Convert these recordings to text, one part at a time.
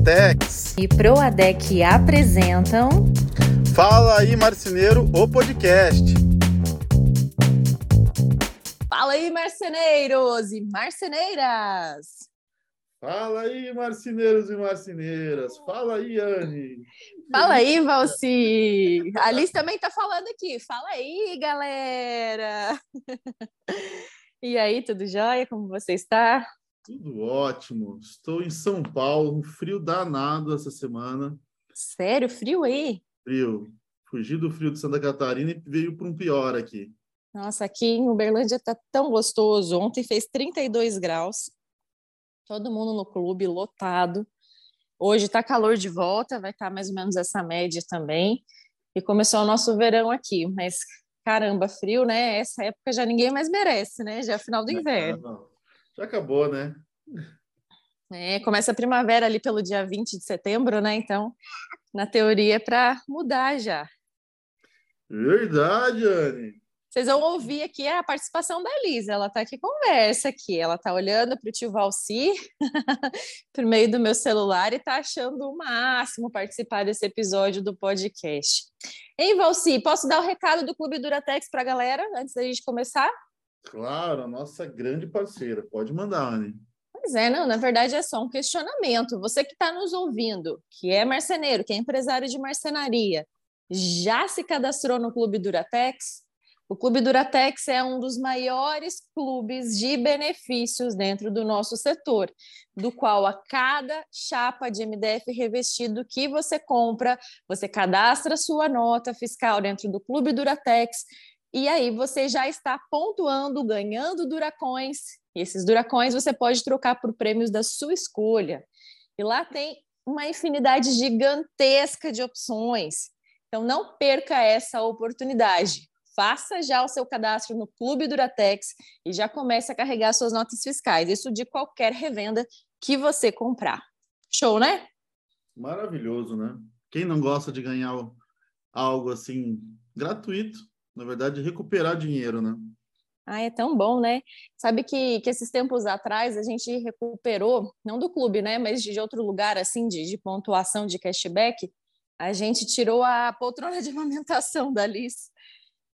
Duratex e Proadec apresentam Fala aí Marceneiro, o podcast. Fala aí marceneiros e marceneiras. Fala aí marceneiros e marceneiras. Fala aí Anne. Fala aí Valci. A Alice também tá falando aqui. Fala aí galera. E aí, tudo jóia? Como você está? Tudo ótimo. Estou em São Paulo, um frio danado essa semana. Sério? Frio aí? Frio. Fugi do frio de Santa Catarina e veio para um pior aqui. Nossa, aqui em Uberlândia tá tão gostoso. Ontem fez 32 graus. Todo mundo no clube lotado. Hoje tá calor de volta, vai estar tá mais ou menos essa média também. E começou o nosso verão aqui, mas caramba, frio, né? Essa época já ninguém mais merece, né? Já é final do inverno. Já acabou, né? É, começa a primavera ali pelo dia 20 de setembro, né? Então, na teoria, é para mudar já. Verdade, Anne. Vocês vão ouvir aqui a participação da Elisa. Ela está aqui conversa aqui. Ela está olhando para o tio Valci por meio do meu celular e está achando o máximo participar desse episódio do podcast. Hein, Valci? Posso dar o recado do Clube Duratex para a galera antes da gente começar? Claro, a nossa grande parceira. Pode mandar, Anne. Pois é, não, na verdade é só um questionamento. Você que está nos ouvindo, que é marceneiro, que é empresário de marcenaria, já se cadastrou no Clube Duratex? O Clube Duratex é um dos maiores clubes de benefícios dentro do nosso setor, do qual a cada chapa de MDF revestido que você compra, você cadastra sua nota fiscal dentro do Clube Duratex e aí você já está pontuando, ganhando Duracões. E esses Duracões você pode trocar por prêmios da sua escolha. E lá tem uma infinidade gigantesca de opções. Então não perca essa oportunidade. Faça já o seu cadastro no Clube Duratex e já comece a carregar suas notas fiscais. Isso de qualquer revenda que você comprar. Show, né? Maravilhoso, né? Quem não gosta de ganhar algo assim gratuito na verdade, recuperar dinheiro, né? Ah, é tão bom, né? Sabe que, que esses tempos atrás a gente recuperou, não do clube, né? Mas de outro lugar, assim, de, de pontuação de cashback, a gente tirou a poltrona de amamentação da Alice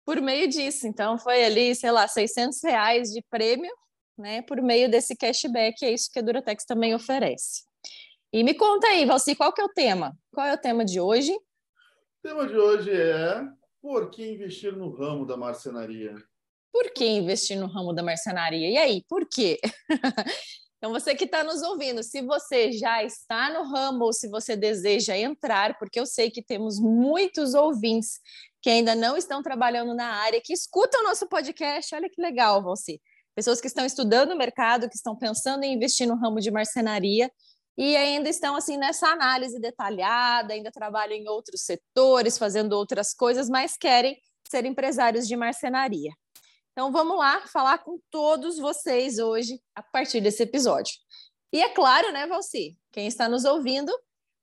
por meio disso. Então, foi ali, sei lá, 600 reais de prêmio, né? Por meio desse cashback, é isso que a Duratex também oferece. E me conta aí, Valci, qual que é o tema? Qual é o tema de hoje? O tema de hoje é por que investir no ramo da marcenaria? Por que investir no ramo da marcenaria? E aí, por quê? Então, você que está nos ouvindo, se você já está no ramo ou se você deseja entrar, porque eu sei que temos muitos ouvintes que ainda não estão trabalhando na área, que escutam o nosso podcast, olha que legal, você. Pessoas que estão estudando o mercado, que estão pensando em investir no ramo de marcenaria e ainda estão assim nessa análise detalhada, ainda trabalham em outros setores, fazendo outras coisas, mas querem ser empresários de marcenaria. Então vamos lá falar com todos vocês hoje a partir desse episódio. E é claro, né, Valci, quem está nos ouvindo,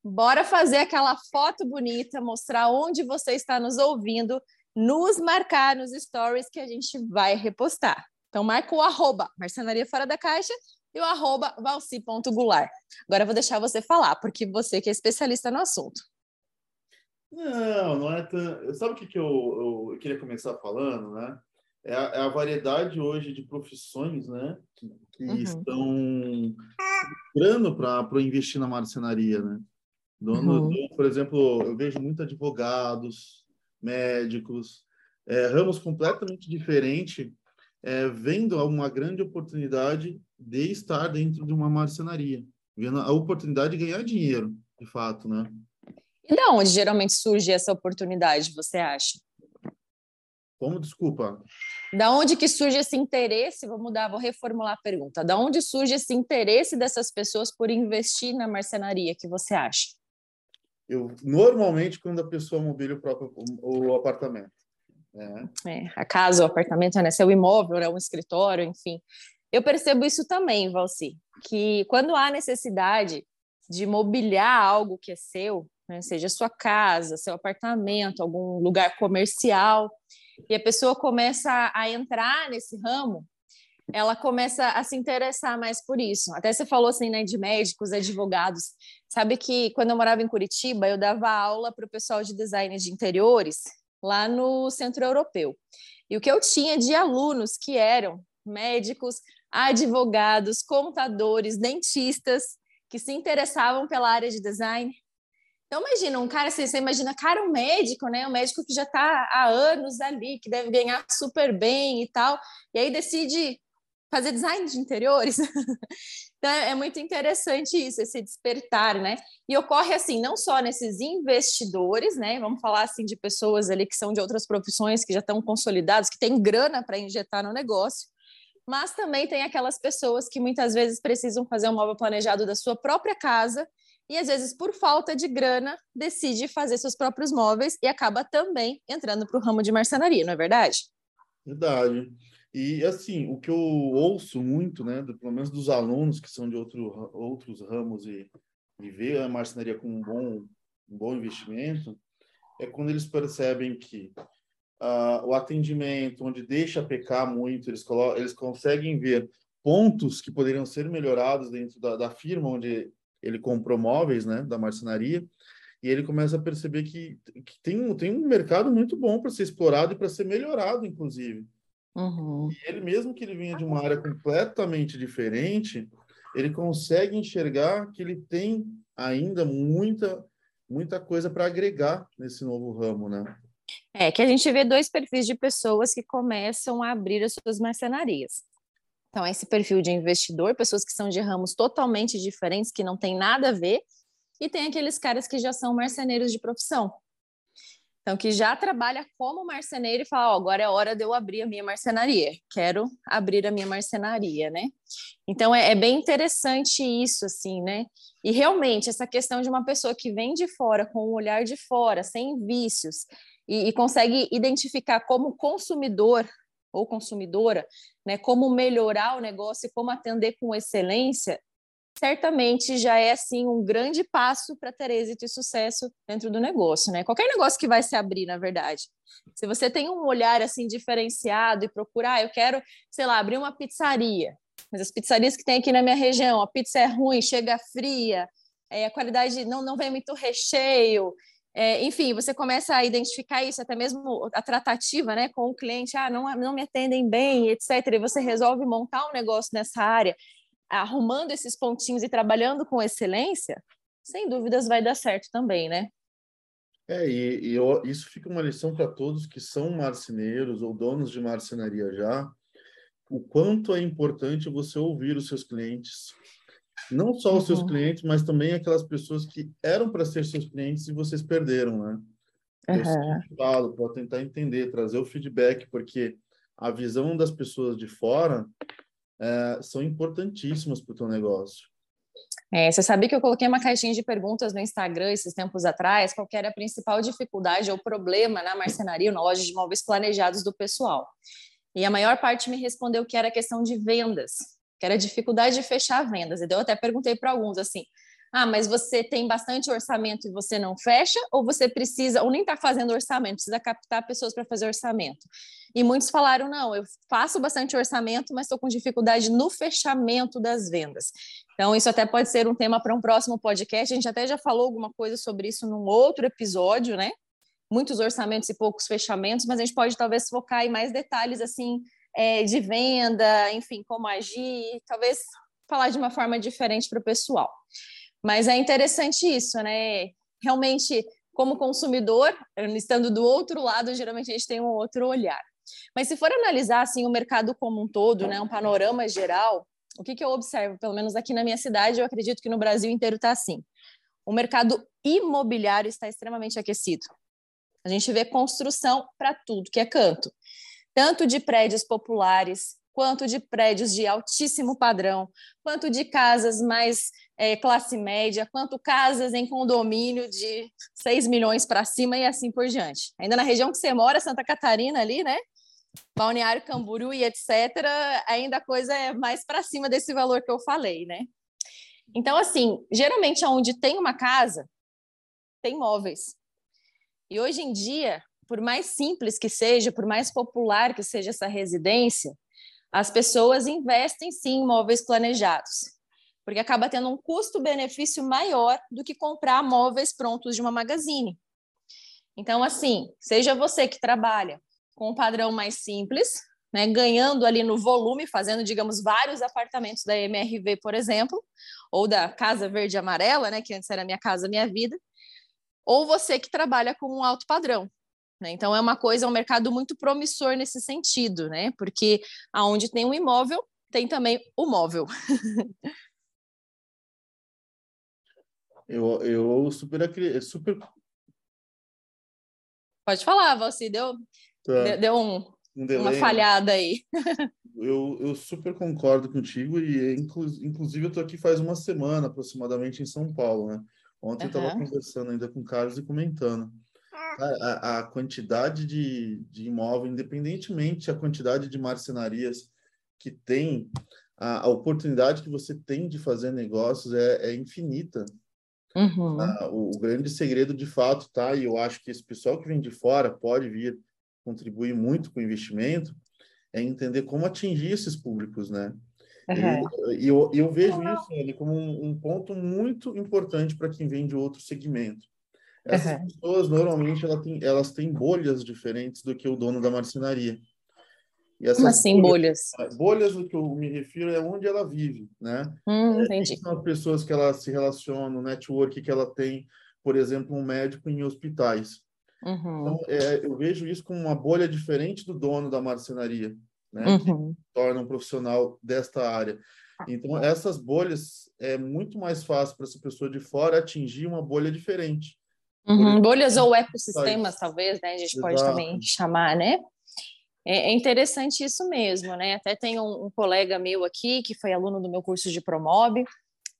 bora fazer aquela foto bonita, mostrar onde você está nos ouvindo, nos marcar nos stories que a gente vai repostar. Então marca o arroba Marcenaria Fora da Caixa e o arroba valci.goulart. Agora eu vou deixar você falar, porque você que é especialista no assunto. Não, não é tão... Sabe o que, que eu, eu queria começar falando, né? É a, é a, variedade hoje de profissões, né? Que, que uhum. estão entrando para investir na marcenaria, né? Dono, uhum. por exemplo, eu vejo muitos advogados, médicos, é, ramos completamente diferentes é, vendo uma grande oportunidade de estar dentro de uma marcenaria, vendo a oportunidade de ganhar dinheiro, de fato, né? E da onde geralmente surge essa oportunidade, você acha? Como, desculpa? Da onde que surge esse interesse? Vou mudar, vou reformular a pergunta. Da onde surge esse interesse dessas pessoas por investir na marcenaria, que você acha? Eu, normalmente, quando a pessoa mobília o próprio o apartamento. É. É, a casa, o apartamento, né? Seu imóvel, né? um escritório, enfim. Eu percebo isso também, Valci, que quando há necessidade de mobiliar algo que é seu, né? seja sua casa, seu apartamento, algum lugar comercial, e a pessoa começa a entrar nesse ramo, ela começa a se interessar mais por isso. Até você falou assim, né, de médicos, advogados. Sabe que quando eu morava em Curitiba, eu dava aula para o pessoal de design de interiores lá no Centro Europeu. E o que eu tinha de alunos que eram médicos, advogados, contadores, dentistas, que se interessavam pela área de design. Então, imagina, um cara, assim, você imagina, cara, um médico, né? Um médico que já está há anos ali, que deve ganhar super bem e tal, e aí decide fazer design de interiores. então, é muito interessante isso, esse despertar, né? E ocorre assim, não só nesses investidores, né? Vamos falar assim de pessoas ali que são de outras profissões, que já estão consolidados, que têm grana para injetar no negócio, mas também tem aquelas pessoas que muitas vezes precisam fazer um móvel planejado da sua própria casa e às vezes por falta de grana decide fazer seus próprios móveis e acaba também entrando para o ramo de marcenaria, não é verdade? Verdade. E assim, o que eu ouço muito, né, pelo menos dos alunos que são de outro, outros ramos e, e vê a marcenaria como um bom, um bom investimento, é quando eles percebem que uh, o atendimento, onde deixa pecar muito, eles, colocam, eles conseguem ver pontos que poderiam ser melhorados dentro da, da firma onde ele comprou móveis, né, da marcenaria, e ele começa a perceber que, que tem, tem um mercado muito bom para ser explorado e para ser melhorado, inclusive. Uhum. E ele, mesmo que ele venha de uma área completamente diferente, ele consegue enxergar que ele tem ainda muita, muita coisa para agregar nesse novo ramo, né? É que a gente vê dois perfis de pessoas que começam a abrir as suas marcenarias. Então, esse perfil de investidor, pessoas que são de ramos totalmente diferentes, que não tem nada a ver, e tem aqueles caras que já são marceneiros de profissão. Então, que já trabalha como marceneiro e fala: oh, agora é hora de eu abrir a minha marcenaria, quero abrir a minha marcenaria, né? Então, é, é, bem interessante isso, assim, né? E realmente, essa questão de uma pessoa que vem de fora, com o olhar de fora, sem vícios, e, e consegue identificar como consumidor ou consumidora, né, como melhorar o negócio e como atender com excelência, certamente já é assim um grande passo para ter êxito e sucesso dentro do negócio, né? Qualquer negócio que vai se abrir, na verdade. Se você tem um olhar assim diferenciado e procurar, ah, eu quero, sei lá, abrir uma pizzaria, mas as pizzarias que tem aqui na minha região, a pizza é ruim, chega fria, é, a qualidade não, não vem muito recheio, é, enfim, você começa a identificar isso, até mesmo a tratativa né, com o cliente, ah, não, não me atendem bem, etc. E você resolve montar um negócio nessa área, arrumando esses pontinhos e trabalhando com excelência, sem dúvidas vai dar certo também, né? É, e, e eu, isso fica uma lição para todos que são marceneiros ou donos de marcenaria já, o quanto é importante você ouvir os seus clientes, não só os seus uhum. clientes, mas também aquelas pessoas que eram para ser seus clientes e vocês perderam, né? Uhum. Eu sempre falo para tentar entender, trazer o feedback, porque a visão das pessoas de fora é, são importantíssimas para o teu negócio. É, você sabia que eu coloquei uma caixinha de perguntas no Instagram esses tempos atrás, qual era a principal dificuldade ou problema na marcenaria, na loja de móveis planejados do pessoal. E a maior parte me respondeu que era questão de vendas que era a dificuldade de fechar vendas. Então, eu até perguntei para alguns assim: ah, mas você tem bastante orçamento e você não fecha, ou você precisa, ou nem está fazendo orçamento, precisa captar pessoas para fazer orçamento? E muitos falaram: não, eu faço bastante orçamento, mas estou com dificuldade no fechamento das vendas. Então, isso até pode ser um tema para um próximo podcast. A gente até já falou alguma coisa sobre isso num outro episódio, né? Muitos orçamentos e poucos fechamentos, mas a gente pode talvez focar em mais detalhes assim é, de venda, enfim, como agir, talvez falar de uma forma diferente para o pessoal. Mas é interessante isso, né? Realmente, como consumidor, estando do outro lado, geralmente a gente tem um outro olhar. Mas se for analisar assim o mercado como um todo, né, um panorama geral, o que, que eu observo, pelo menos aqui na minha cidade, eu acredito que no Brasil inteiro está assim. O mercado imobiliário está extremamente aquecido. A gente vê construção para tudo que é canto tanto de prédios populares, quanto de prédios de altíssimo padrão, quanto de casas mais é, classe média, quanto casas em condomínio de 6 milhões para cima e assim por diante. Ainda na região que você mora, Santa Catarina ali, né? Balneário Camburu e etc., ainda a coisa é mais para cima desse valor que eu falei, né? Então, assim, geralmente onde tem uma casa, tem móveis. E hoje em dia, por mais simples que seja, por mais popular que seja essa residência, as pessoas investem sim em móveis planejados, porque acaba tendo um custo-benefício maior do que comprar móveis prontos de uma magazine. Então, assim, seja você que trabalha com um padrão mais simples, né, ganhando ali no volume, fazendo, digamos, vários apartamentos da MRV, por exemplo, ou da Casa Verde Amarela, né, que antes era Minha Casa Minha Vida, ou você que trabalha com um alto padrão. Né? Então, é uma coisa, é um mercado muito promissor nesse sentido, né? porque aonde tem um imóvel, tem também o móvel. eu, eu super, super. Pode falar, Valci, deu, tá. deu, um, um delay, uma né? falhada aí. eu, eu super concordo contigo e inclusive eu estou aqui faz uma semana aproximadamente em São Paulo, né? Ontem uhum. eu estava conversando ainda com o Carlos e comentando. A, a, quantidade de, de imóvel, independentemente a quantidade de marcenarias que tem, a, a oportunidade que você tem de fazer negócios é, é infinita. Uhum. o, o, grande segredo de fato, tá? E eu acho que esse pessoal que vem de fora pode vir contribuir muito com o investimento, é entender como atingir esses públicos, né? Uhum. E eu, eu, vejo isso ele como um, um, ponto muito importante para quem vem de outro segmento. Essas uhum. pessoas, normalmente, elas têm, elas têm bolhas diferentes do que o dono da marcenaria. E essas Como assim, bolhas? Bolhas, do que eu me refiro é onde ela vive, né? Hum, é, entendi. São as pessoas que ela se relacionam, o network que ela tem, por exemplo, um médico em hospitais. Uhum. Então, é, eu vejo isso como uma bolha diferente do dono da marcenaria, né? Uhum. Que torna um profissional desta área. Então, essas bolhas é muito mais fácil para essa pessoa de fora atingir uma bolha diferente. Uhum. Bolhas ou ecossistemas, talvez, né? A gente Exato. pode também chamar, né? É, é interessante isso mesmo, né? Até tem um, um, colega meu aqui que foi aluno do meu curso de Promob,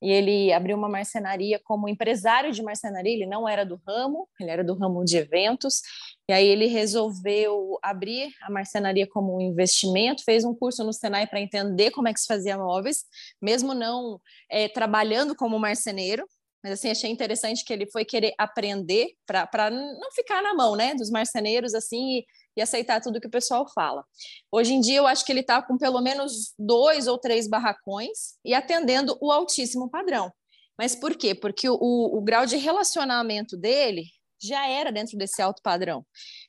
e ele abriu uma marcenaria como empresário de marcenaria, ele não era do ramo, ele era do ramo de eventos, e aí ele resolveu abrir a marcenaria como um investimento, fez um curso no Senai para entender como é que se fazia móveis, mesmo não é, trabalhando como marceneiro, mas assim achei interessante que ele foi querer aprender para não ficar na mão, né, dos marceneiros assim e e aceitar tudo que o pessoal fala. Hoje em dia, eu acho que ele está com pelo menos dois ou três barracões e atendendo o altíssimo padrão. Mas por quê? Porque o, o, grau de relacionamento dele já era dentro desse alto padrão.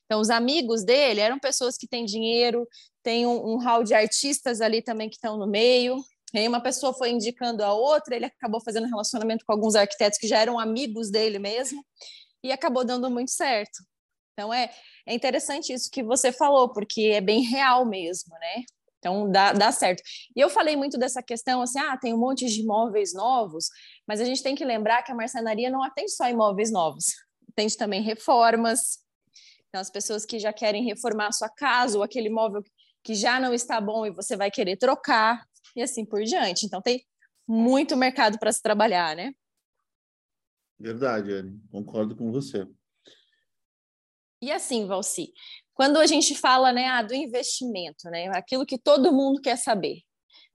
Então, os amigos dele eram pessoas que têm dinheiro, tem um, um hall de artistas ali também que estão no meio. E aí uma pessoa foi indicando a outra, ele acabou fazendo relacionamento com alguns arquitetos que já eram amigos dele mesmo, e acabou dando muito certo. Então, é, é interessante isso que você falou, porque é bem real mesmo, né? Então, dá, dá certo. E eu falei muito dessa questão, assim, ah, tem um monte de imóveis novos, mas a gente tem que lembrar que a marcenaria não atende só imóveis novos, atende também reformas. Então, as pessoas que já querem reformar a sua casa, ou aquele imóvel que já não está bom e você vai querer trocar, e assim por diante. Então, tem muito mercado para se trabalhar, né? Verdade, Anne. Concordo com você. E assim, Valci, quando a gente fala né, ah, do investimento, né, aquilo que todo mundo quer saber,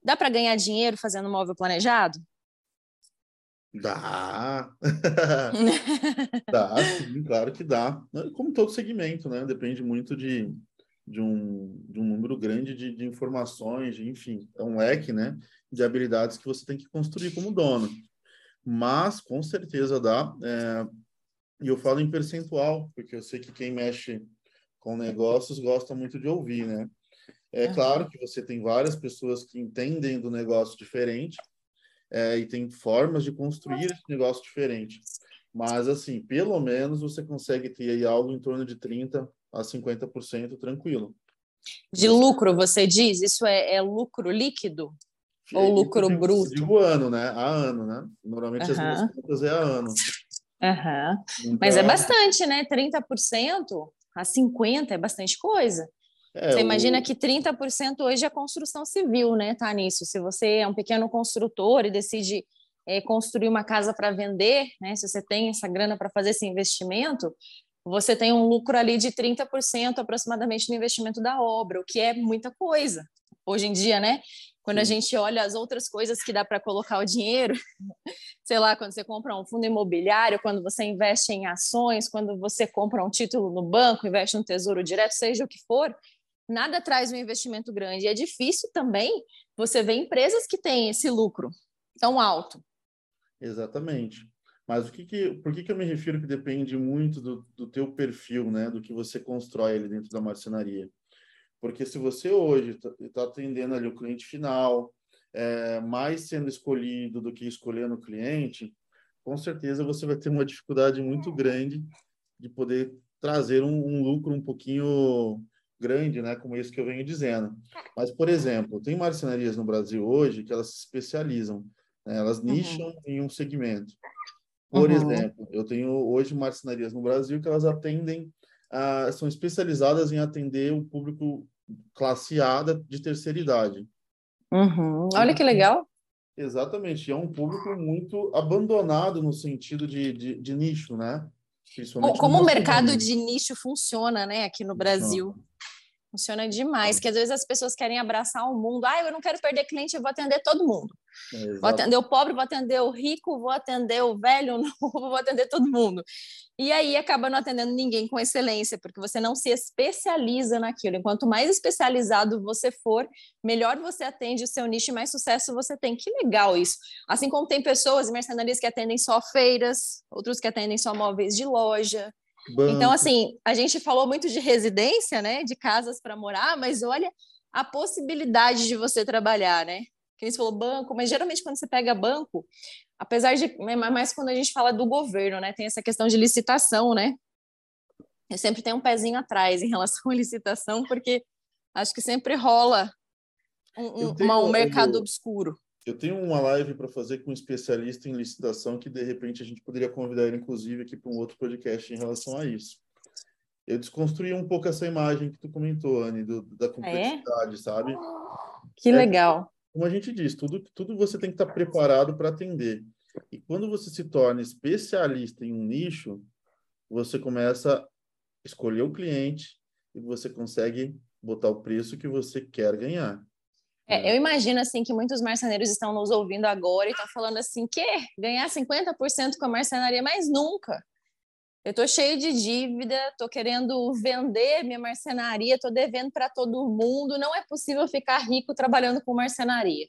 dá para ganhar dinheiro fazendo móvel planejado? Dá. dá, sim, claro que dá. Como todo segmento, né? Depende muito de, de, um, de um número grande de, de informações, de, enfim, é um leque, né? De habilidades que você tem que construir como dono. Mas, com certeza dá. É, e eu falo em percentual, porque eu sei que quem mexe com negócios gosta muito de ouvir, né? É uhum. claro que você tem várias pessoas que entendem do negócio diferente é, e tem formas de construir esse negócio diferente. Mas, assim, pelo menos você consegue ter aí algo em torno de 30% a 50% tranquilo. De lucro, você diz? Isso é, é lucro líquido? Ou lucro digo, bruto? Digo ano, né? A ano, né? Normalmente uhum. as minhas contas é a ano. Uhum. Então, Mas é bastante, né? 30% a 50% é bastante coisa. É, você imagina o... que 30% hoje é construção civil, né? Tá nisso. Se você é um pequeno construtor e decide é, construir uma casa para vender, né? Se você tem essa grana para fazer esse investimento, você tem um lucro ali de 30% aproximadamente no investimento da obra, o que é muita coisa. Hoje em dia, né? Quando a gente olha as outras coisas que dá para colocar o dinheiro, sei lá, quando você compra um fundo imobiliário, quando você investe em ações, quando você compra um título no banco, investe no tesouro direto, seja o que for, nada traz um investimento grande. E é difícil também você ver empresas que têm esse lucro tão alto. Exatamente. Mas o que que, por que, que eu me refiro que depende muito do, do teu perfil, né? Do que você constrói ali dentro da marcenaria. Porque se você hoje está tá atendendo ali o cliente final, é, mais sendo escolhido do que escolhendo o cliente, com certeza você vai ter uma dificuldade muito grande de poder trazer um, um lucro um pouquinho grande, né, como isso que eu venho dizendo. Mas, por exemplo, tem marcenarias no Brasil hoje que elas se especializam, né, elas uhum. nicham uhum. em um segmento. Por uhum. exemplo, eu tenho hoje marcenarias no Brasil que elas atendem, ah, são especializadas em atender o público classe A de terceira idade. Uhum. Olha que legal. Exatamente, é um público muito abandonado no sentido de, de, de nicho, né? Como o mercado de nicho funciona, né, aqui no Brasil. Funciona demais, que às vezes as pessoas querem abraçar o mundo. Ah, eu não quero perder cliente, eu vou atender todo mundo. É, vou atender o pobre, vou atender o rico, vou atender o velho, novo, vou atender todo mundo. E aí acaba não atendendo ninguém com excelência, porque você não se especializa naquilo. E quanto mais especializado você for, melhor você atende o seu nicho e mais sucesso você tem. Que legal isso. Assim como tem pessoas, mercenarias que atendem só feiras, outros que atendem só móveis de loja. Banco. Então, assim, a gente falou muito de residência, né? De casas para morar, mas olha a possibilidade de você trabalhar, né? Que você falou banco, mas geralmente quando você pega banco, apesar de mais quando a gente fala do governo, né, tem essa questão de licitação, né? Eu sempre tenho um pezinho atrás em relação à licitação, porque acho que sempre rola um, tenho, uma, um mercado eu, obscuro. Eu tenho uma live para fazer com um especialista em licitação que de repente a gente poderia convidar ele, inclusive, aqui para um outro podcast em relação a isso. Eu desconstruí um pouco essa imagem que tu comentou, Anne, do, da ah, é? complexidade, é? sabe? Que é, legal como a gente diz, tudo, tudo você tem que estar preparado para atender. E quando você se torna especialista em um nicho, você começa a escolher o cliente e você consegue botar o preço que você quer ganhar. É, eu imagino assim que muitos marceneiros estão nos ouvindo agora e estão falando assim que ganhar 50% com a marcenaria, mas nunca. Eu estou cheio de dívida, estou querendo vender minha marcenaria, estou devendo para todo mundo. Não é possível ficar rico trabalhando com marcenaria.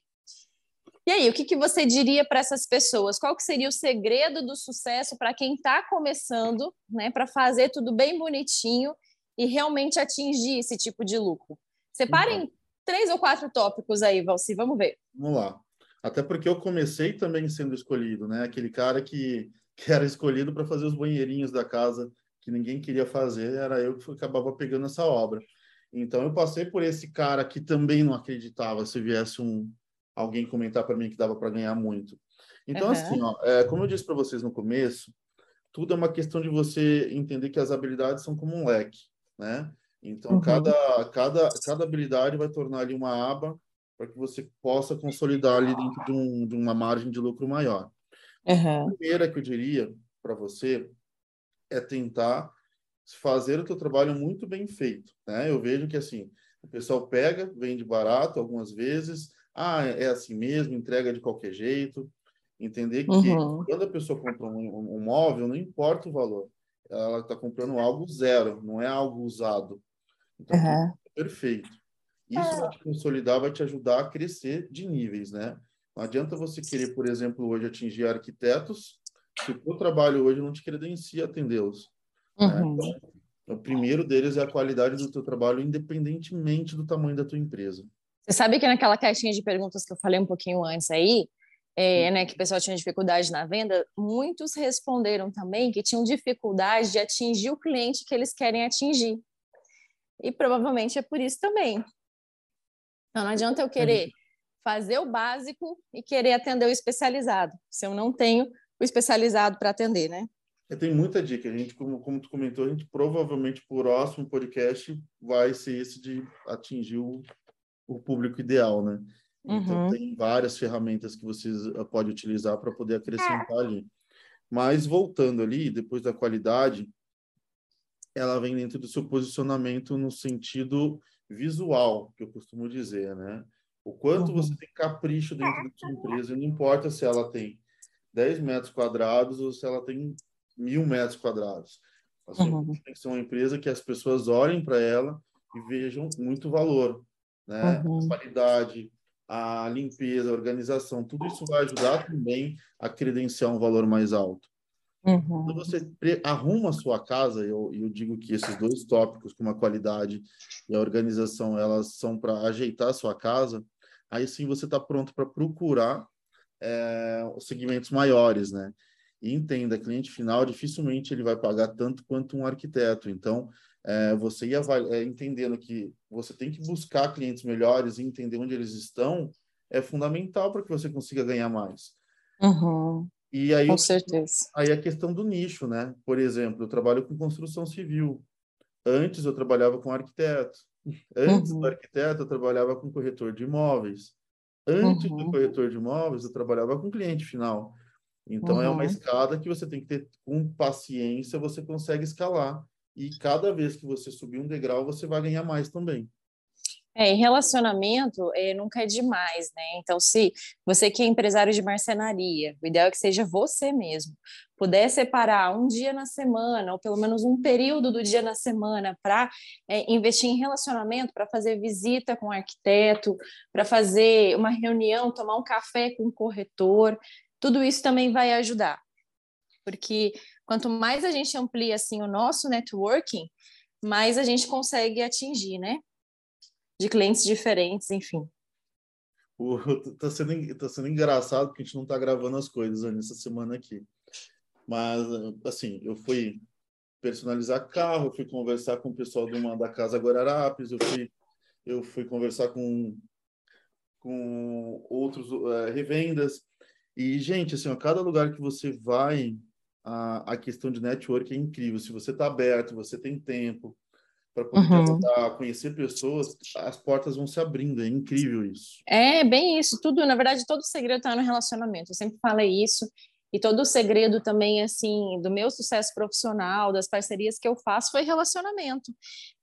E aí, o que, que você diria para essas pessoas? Qual que seria o segredo do sucesso para quem está começando, né, para fazer tudo bem bonitinho e realmente atingir esse tipo de lucro? Separem então, três ou quatro tópicos aí, Valci, vamos ver. Vamos lá. Até porque eu comecei também sendo escolhido, né? Aquele cara que que era escolhido para fazer os banheirinhos da casa que ninguém queria fazer, era eu que acabava pegando essa obra. Então eu passei por esse cara que também não acreditava se viesse um alguém comentar para mim que dava para ganhar muito. Então uhum. assim, ó, é, como eu disse para vocês no começo, tudo é uma questão de você entender que as habilidades são como um leque, né? Então uhum. cada cada cada habilidade vai tornar ali uma aba para que você possa consolidar ali dentro de, um, de uma margem de lucro maior. Uhum. A primeira que eu diria para você é tentar fazer o teu trabalho muito bem feito, né? Eu vejo que assim, o pessoal pega, vende barato algumas vezes, ah, é assim mesmo, entrega de qualquer jeito. Entender que uhum. quando a pessoa compra um, um, móvel, não importa o valor, ela está comprando algo zero, não é algo usado. Então, uhum. é perfeito. Isso vai te consolidar, vai te ajudar a crescer de níveis, né? Não adianta você querer, por exemplo, hoje atingir arquitetos, se o teu trabalho hoje não te credencia atendê-los. Né? Uhum. Né? Então, o primeiro deles é a qualidade do teu trabalho, independentemente do tamanho da tua empresa. Você sabe que naquela caixinha de perguntas que eu falei um pouquinho antes aí, é, né, que o pessoal tinha dificuldade na venda, muitos responderam também que tinham dificuldade de atingir o cliente que eles querem atingir. E provavelmente é por isso também. Então, não adianta eu querer fazer o básico e querer atender o especializado, se eu não tenho o especializado para atender, né? Tem muita dica. A gente, como, como tu comentou, a gente provavelmente, por próximo podcast, vai ser esse de atingir o, o público ideal, né? Então, uhum. tem várias ferramentas que vocês eh, podem utilizar para poder acrescentar ali. Mas, voltando ali, depois da qualidade, ela vem dentro do seu posicionamento no sentido visual, que eu costumo dizer, né? O quanto uhum. você tem capricho dentro da sua empresa, não importa se ela tem 10 metros quadrados ou se ela tem mil metros quadrados. A sua uhum. tem que ser uma empresa que as pessoas olhem para ela e vejam muito valor, né? Uhum. A qualidade, a limpeza, a organização, tudo isso vai ajudar também a credenciar um valor mais alto. Uhum. Quando você arruma a sua casa, eu, eu digo que esses dois tópicos, como a qualidade e a organização, elas são para ajeitar a sua casa, aí sim você está pronto para procurar é, segmentos maiores, né? E entenda, cliente final dificilmente ele vai pagar tanto quanto um arquiteto. Então, é, você ia é, entendendo que você tem que buscar clientes melhores e entender onde eles estão é fundamental para que você consiga ganhar mais. Uhum. E aí, com certeza. Aí a questão do nicho, né? Por exemplo, eu trabalho com construção civil. Antes eu trabalhava com arquiteto. Antes uhum. do arquiteto eu trabalhava com corretor de imóveis. Antes uhum. do corretor de imóveis eu trabalhava com cliente final. Então uhum. é uma uhum. escada que você tem que ter com paciência, você consegue escalar. E cada vez que você subir um degrau, você vai ganhar mais também. É, relacionamento é, nunca é demais, né? Então, se você que é empresário de marcenaria, o ideal é que seja você mesmo, puder separar um dia na semana, ou pelo menos um período do dia na semana, para é, investir em relacionamento, para fazer visita com o arquiteto, para fazer uma reunião, tomar um café com o corretor, tudo isso também vai ajudar. Porque quanto mais a gente amplia assim o nosso networking, mais a gente consegue atingir, né? De clientes diferentes, enfim. Tá sendo, tá sendo engraçado porque a gente não tá gravando as coisas nessa semana aqui. Mas, assim, eu fui personalizar carro, eu fui conversar com o pessoal de uma, da Casa Guararapes, eu fui, eu fui conversar com, com outros uh, revendas. E, gente, assim, a cada lugar que você vai, a, a questão de network é incrível. Se você está aberto, você tem tempo para poder uhum. conhecer pessoas, as portas vão se abrindo. É incrível isso. É bem isso. Tudo, na verdade, todo o segredo está no relacionamento. Eu sempre falei isso. E todo o segredo também, assim, do meu sucesso profissional, das parcerias que eu faço, foi relacionamento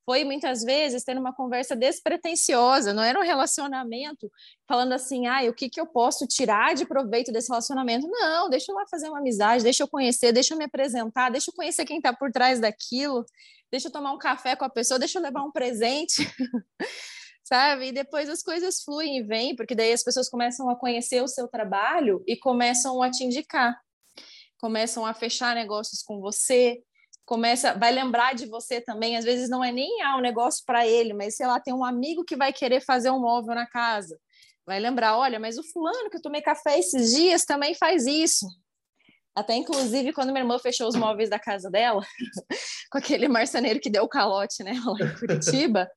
foi muitas vezes tendo uma conversa despretensiosa, não era um relacionamento falando assim, ah, o que, que eu posso tirar de proveito desse relacionamento? Não, deixa eu lá fazer uma amizade, deixa eu conhecer, deixa eu me apresentar, deixa eu conhecer quem está por trás daquilo, deixa eu tomar um café com a pessoa, deixa eu levar um presente. sabe? E depois as coisas fluem e vêm, porque daí as pessoas começam a conhecer o seu trabalho e começam a te indicar, começam a fechar negócios com você, começa, vai lembrar de você também. Às vezes não é nem ah, um negócio para ele, mas sei lá, tem um amigo que vai querer fazer um móvel na casa. Vai lembrar, olha, mas o fulano que eu tomei café esses dias também faz isso. Até inclusive quando minha irmã fechou os móveis da casa dela, com aquele marceneiro que deu o calote, né, lá em Curitiba,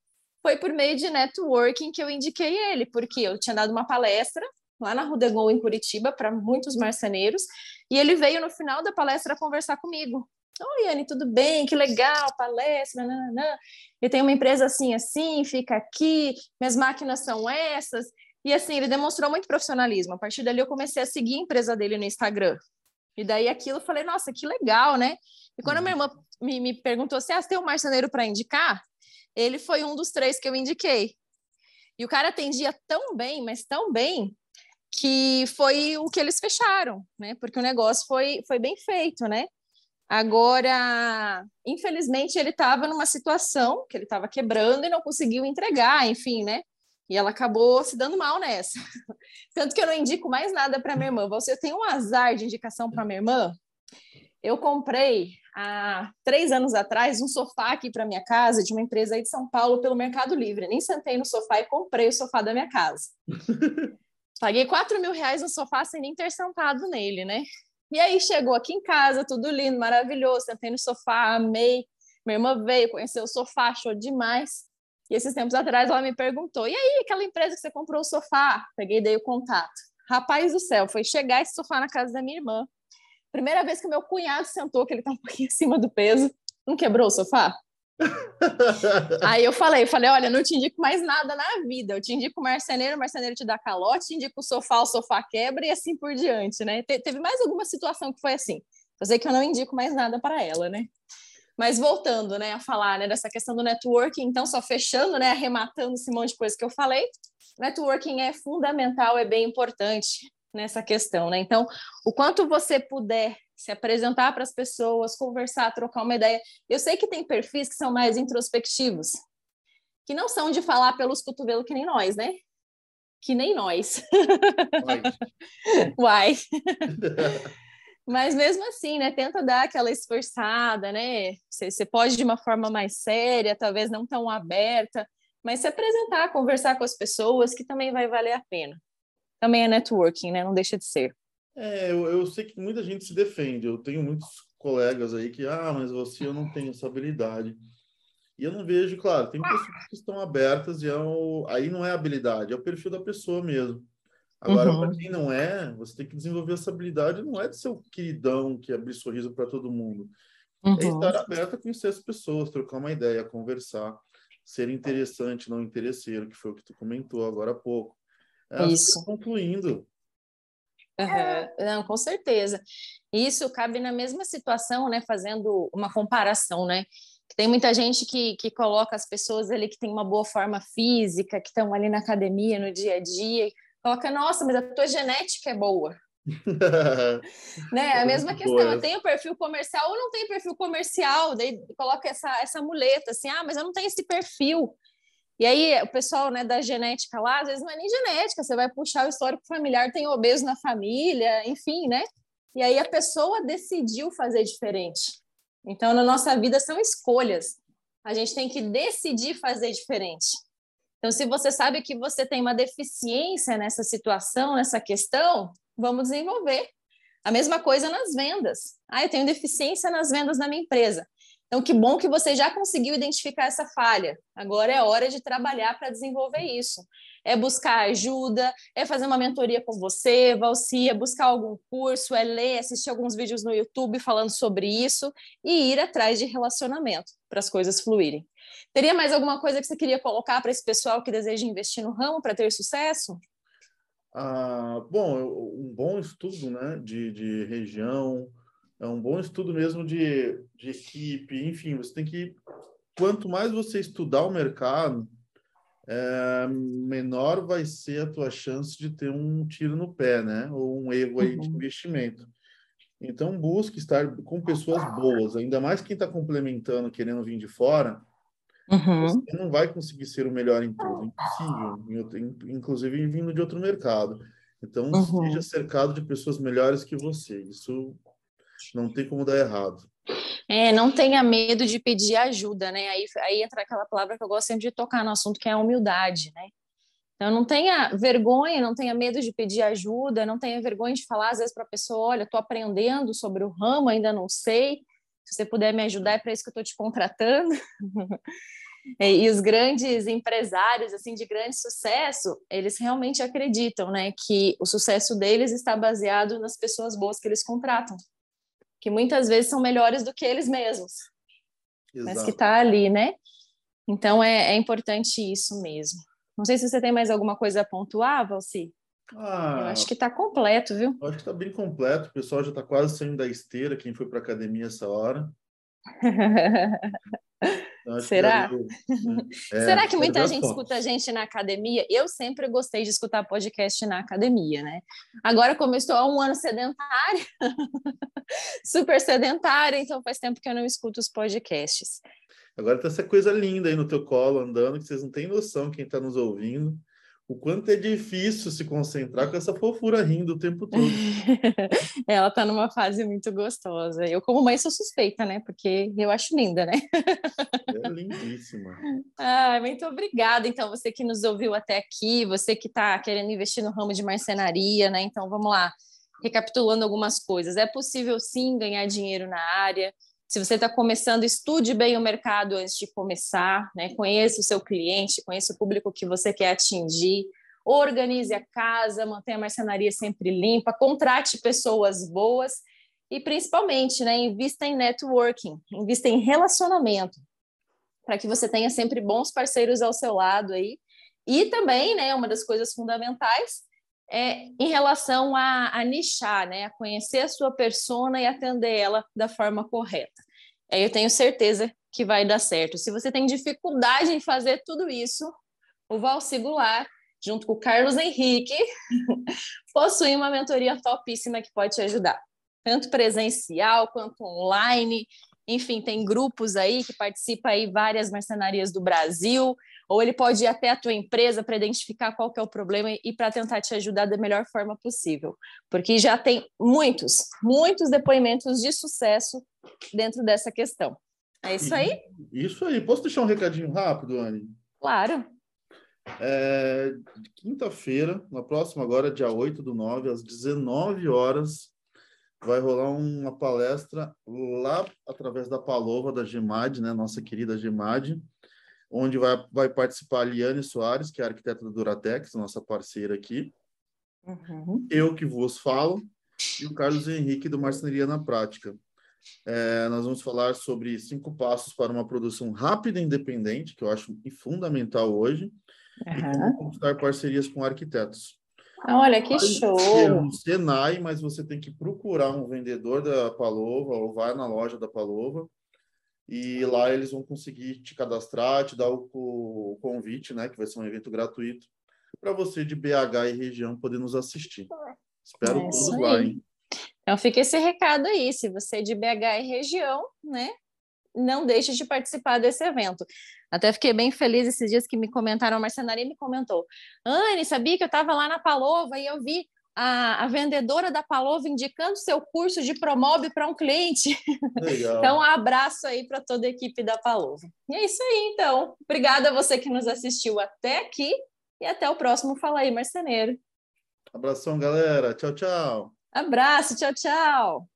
foi por meio de networking que eu indiquei ele, porque eu tinha dado uma palestra lá na Rudegol em Curitiba para muitos marceneiros, e ele veio no final da palestra conversar comigo. Oi, Anne, tudo bem? Que legal, palestra, nananã. Eu tenho uma empresa assim, assim, fica aqui, minhas máquinas são essas. E assim, ele demonstrou muito profissionalismo. A partir dali, eu comecei a seguir a empresa dele no Instagram. E daí aquilo eu falei, nossa, que legal, né? E quando a minha uhum. irmã me, me perguntou assim, ah, você tem um marceneiro para indicar? Ele foi um dos três que eu indiquei. E o cara atendia tão bem, mas tão bem, que foi o que eles fecharam, né? Porque o negócio foi, foi bem feito, né? Agora, infelizmente, ele estava numa situação que ele estava quebrando e não conseguiu entregar, enfim, né? E ela acabou se dando mal nessa. Tanto que eu não indico mais nada para minha irmã. Você tem um azar de indicação para minha irmã? Eu comprei há três anos atrás um sofá aqui para minha casa de uma empresa aí de São Paulo pelo Mercado Livre. Nem sentei no sofá e comprei o sofá da minha casa. Paguei quatro mil reais no sofá sem nem ter sentado nele, né? E aí chegou aqui em casa, tudo lindo, maravilhoso, sentei no sofá, amei. Minha irmã veio, conheceu o sofá, achou demais. E esses tempos atrás ela me perguntou: e aí, aquela empresa que você comprou o sofá? Peguei e dei o contato. Rapaz do céu, foi chegar esse sofá na casa da minha irmã. Primeira vez que meu cunhado sentou, que ele tá um pouquinho acima do peso, não quebrou o sofá? Aí eu falei, falei, olha, não te indico mais nada na vida. Eu te indico o marceneiro, o marceneiro te dá calote, te indico o sofá, o sofá quebra e assim por diante, né? Te, teve mais alguma situação que foi assim. Eu sei que eu não indico mais nada para ela, né? Mas voltando, né, a falar, né, dessa questão do networking, então só fechando, né, arrematando esse monte de coisa que eu falei, networking é fundamental, é bem importante nessa questão, né? Então, o quanto você puder se apresentar para as pessoas, conversar, trocar uma ideia. Eu sei que tem perfis que são mais introspectivos. que não são de falar pelos cotovelos que nem nós, né? Que nem nós. Uai. Mas mesmo assim, né? Tenta dar aquela esforçada, né? Você, pode de uma forma mais séria, talvez não tão aberta, mas se apresentar, conversar com as pessoas, que também vai valer a pena. Também é networking, né? Não deixa de ser. É, eu, eu sei que muita gente se defende. Eu tenho muitos colegas aí que, ah, mas você eu não tenho essa habilidade. E eu não vejo, claro, tem pessoas que estão abertas e é o, aí não é habilidade, é o perfil da pessoa mesmo. Agora, uhum. para quem não é, você tem que desenvolver essa habilidade, não é de ser o queridão que abre sorriso para todo mundo. É uhum. É estar aberto a conhecer as pessoas, trocar uma ideia, conversar, ser interessante, não interesseiro, que foi o que tu comentou agora há pouco. É, Isso. Concluindo. Uhum. Não, com certeza. Isso cabe na mesma situação, né? Fazendo uma comparação, né? Tem muita gente que, que coloca as pessoas ali que tem uma boa forma física, que estão ali na academia, no dia a dia, coloca, nossa, mas a tua genética é boa. né? A mesma questão, eu tenho perfil comercial ou não tenho perfil comercial, daí coloca essa, essa muleta assim, ah, mas eu não tenho esse perfil. E aí, o pessoal né, da genética lá, às vezes não é nem genética, você vai puxar o histórico familiar, tem obeso na família, enfim, né? E aí a pessoa decidiu fazer diferente. Então, na nossa vida são escolhas. A gente tem que decidir fazer diferente. Então, se você sabe que você tem uma deficiência nessa situação, nessa questão, vamos desenvolver. A mesma coisa nas vendas. Ah, eu tenho deficiência nas vendas da minha empresa. Então, que bom que você já conseguiu identificar essa falha. Agora é hora de trabalhar para desenvolver isso. É buscar ajuda, é fazer uma mentoria com você, Valci, é buscar algum curso, é ler, assistir alguns vídeos no YouTube falando sobre isso e ir atrás de relacionamento para as coisas fluírem. Teria mais alguma coisa que você queria colocar para esse pessoal que deseja investir no ramo para ter sucesso? Ah, bom, um bom estudo né, de, de região, é um bom estudo mesmo de, de equipe, enfim, você tem que. Quanto mais você estudar o mercado, é, menor vai ser a tua chance de ter um tiro no pé, né? Ou um erro aí de uhum. investimento. Então, busque estar com pessoas boas, ainda mais quem está complementando, querendo vir de fora. Uhum. Você não vai conseguir ser o melhor em tudo, impossível, inclusive vindo de outro mercado. Então, uhum. seja cercado de pessoas melhores que você. Isso não tem como dar errado. É, não tenha medo de pedir ajuda, né? Aí, aí entra aquela palavra que eu gosto sempre de tocar no assunto, que é a humildade, né? Então, não tenha vergonha, não tenha medo de pedir ajuda, não tenha vergonha de falar, às vezes, para a pessoa: olha, estou aprendendo sobre o ramo, ainda não sei. Se você puder me ajudar, é para isso que eu estou te contratando. e os grandes empresários, assim, de grande sucesso, eles realmente acreditam, né, que o sucesso deles está baseado nas pessoas boas que eles contratam que muitas vezes são melhores do que eles mesmos, Exato. mas que está ali, né? Então é, é, importante isso mesmo. Não sei se você tem mais alguma coisa a pontuar, Valci. Ah, eu acho que está completo, viu? Acho que está bem completo. O pessoal já está quase saindo da esteira, quem foi para academia essa hora. Será? Que é, Será que muita gente escuta a gente na academia? Eu sempre gostei de escutar podcast na academia, né? Agora, como eu estou há um ano sedentária, super sedentária, então faz tempo que eu não escuto os podcasts. Agora tá essa coisa linda aí no teu colo andando, que vocês não têm noção quem está nos ouvindo o quanto é difícil se concentrar com essa fofura rindo o tempo todo. Ela está numa fase muito gostosa. Eu, como mãe, sou suspeita, né? Porque eu acho linda, né? É lindíssima. Ah, muito obrigada. Então, você que nos ouviu até aqui, você que está querendo investir no ramo de marcenaria, né? Então, vamos lá. Recapitulando algumas coisas. É possível, sim, ganhar dinheiro na área. Se você está começando, estude bem o mercado antes de começar, né? Conheça o seu cliente, conheça o público que você quer atingir, organize a casa, mantenha a marcenaria sempre limpa, contrate pessoas boas e principalmente, né, invista em networking, invista em relacionamento, para que você tenha sempre bons parceiros ao seu lado aí. E também, né, uma das coisas fundamentais é em relação a, a, nichar, né? a conhecer a sua persona e atender ela da forma correta. Aí eu tenho certeza que vai dar certo. Se você tem dificuldade em fazer tudo isso, o Valci Goulart, junto com o Carlos Henrique, possui uma mentoria topíssima que pode te ajudar, tanto presencial quanto online, enfim, tem grupos aí que participam aí várias marcenarias do Brasil, ou ele pode ir até a tua empresa para identificar qual que é o problema e para tentar te ajudar da melhor forma possível, porque já tem muitos, muitos depoimentos de sucesso dentro dessa questão. É isso aí? Isso aí. Posso deixar um recadinho rápido, Anne? Claro. É, Quinta-feira, na próxima agora, dia 8 do 9, às 19 horas, vai rolar uma palestra lá através da Palova, da Gemad, né, nossa querida Gemad, onde vai, vai participar a Liane Soares, que é arquiteta da Duratex, nossa parceira aqui, uhum. eu que vos falo, e o Carlos Henrique, do Marcenaria na Prática. É, nós vamos falar sobre cinco passos para uma produção rápida e independente, que eu acho fundamental hoje, uhum. e como conquistar parcerias com arquitetos. Olha, que show! Um Senai, mas você tem que procurar um vendedor da Palova ou vai na loja da Palova e lá eles vão conseguir te cadastrar, te dar o, o convite, né, que vai ser um evento gratuito, para você de BH e região poder nos assistir. Espero é todos lá, hein? Então fica esse recado aí, se você é de BH e região, né, não deixe de participar desse evento. Até fiquei bem feliz esses dias que me comentaram, a marcenaria me comentou, Anne, sabia que eu estava lá na Palova e eu vi a, a, vendedora da Palova indicando seu curso de Promob para um cliente. Legal. então, um abraço aí para toda a equipe da Palova. E é isso aí, então. Obrigada a você que nos assistiu até aqui e até o próximo Fala aí, Marceneiro. Abração, galera. Tchau, tchau. Abraço, tchau, tchau.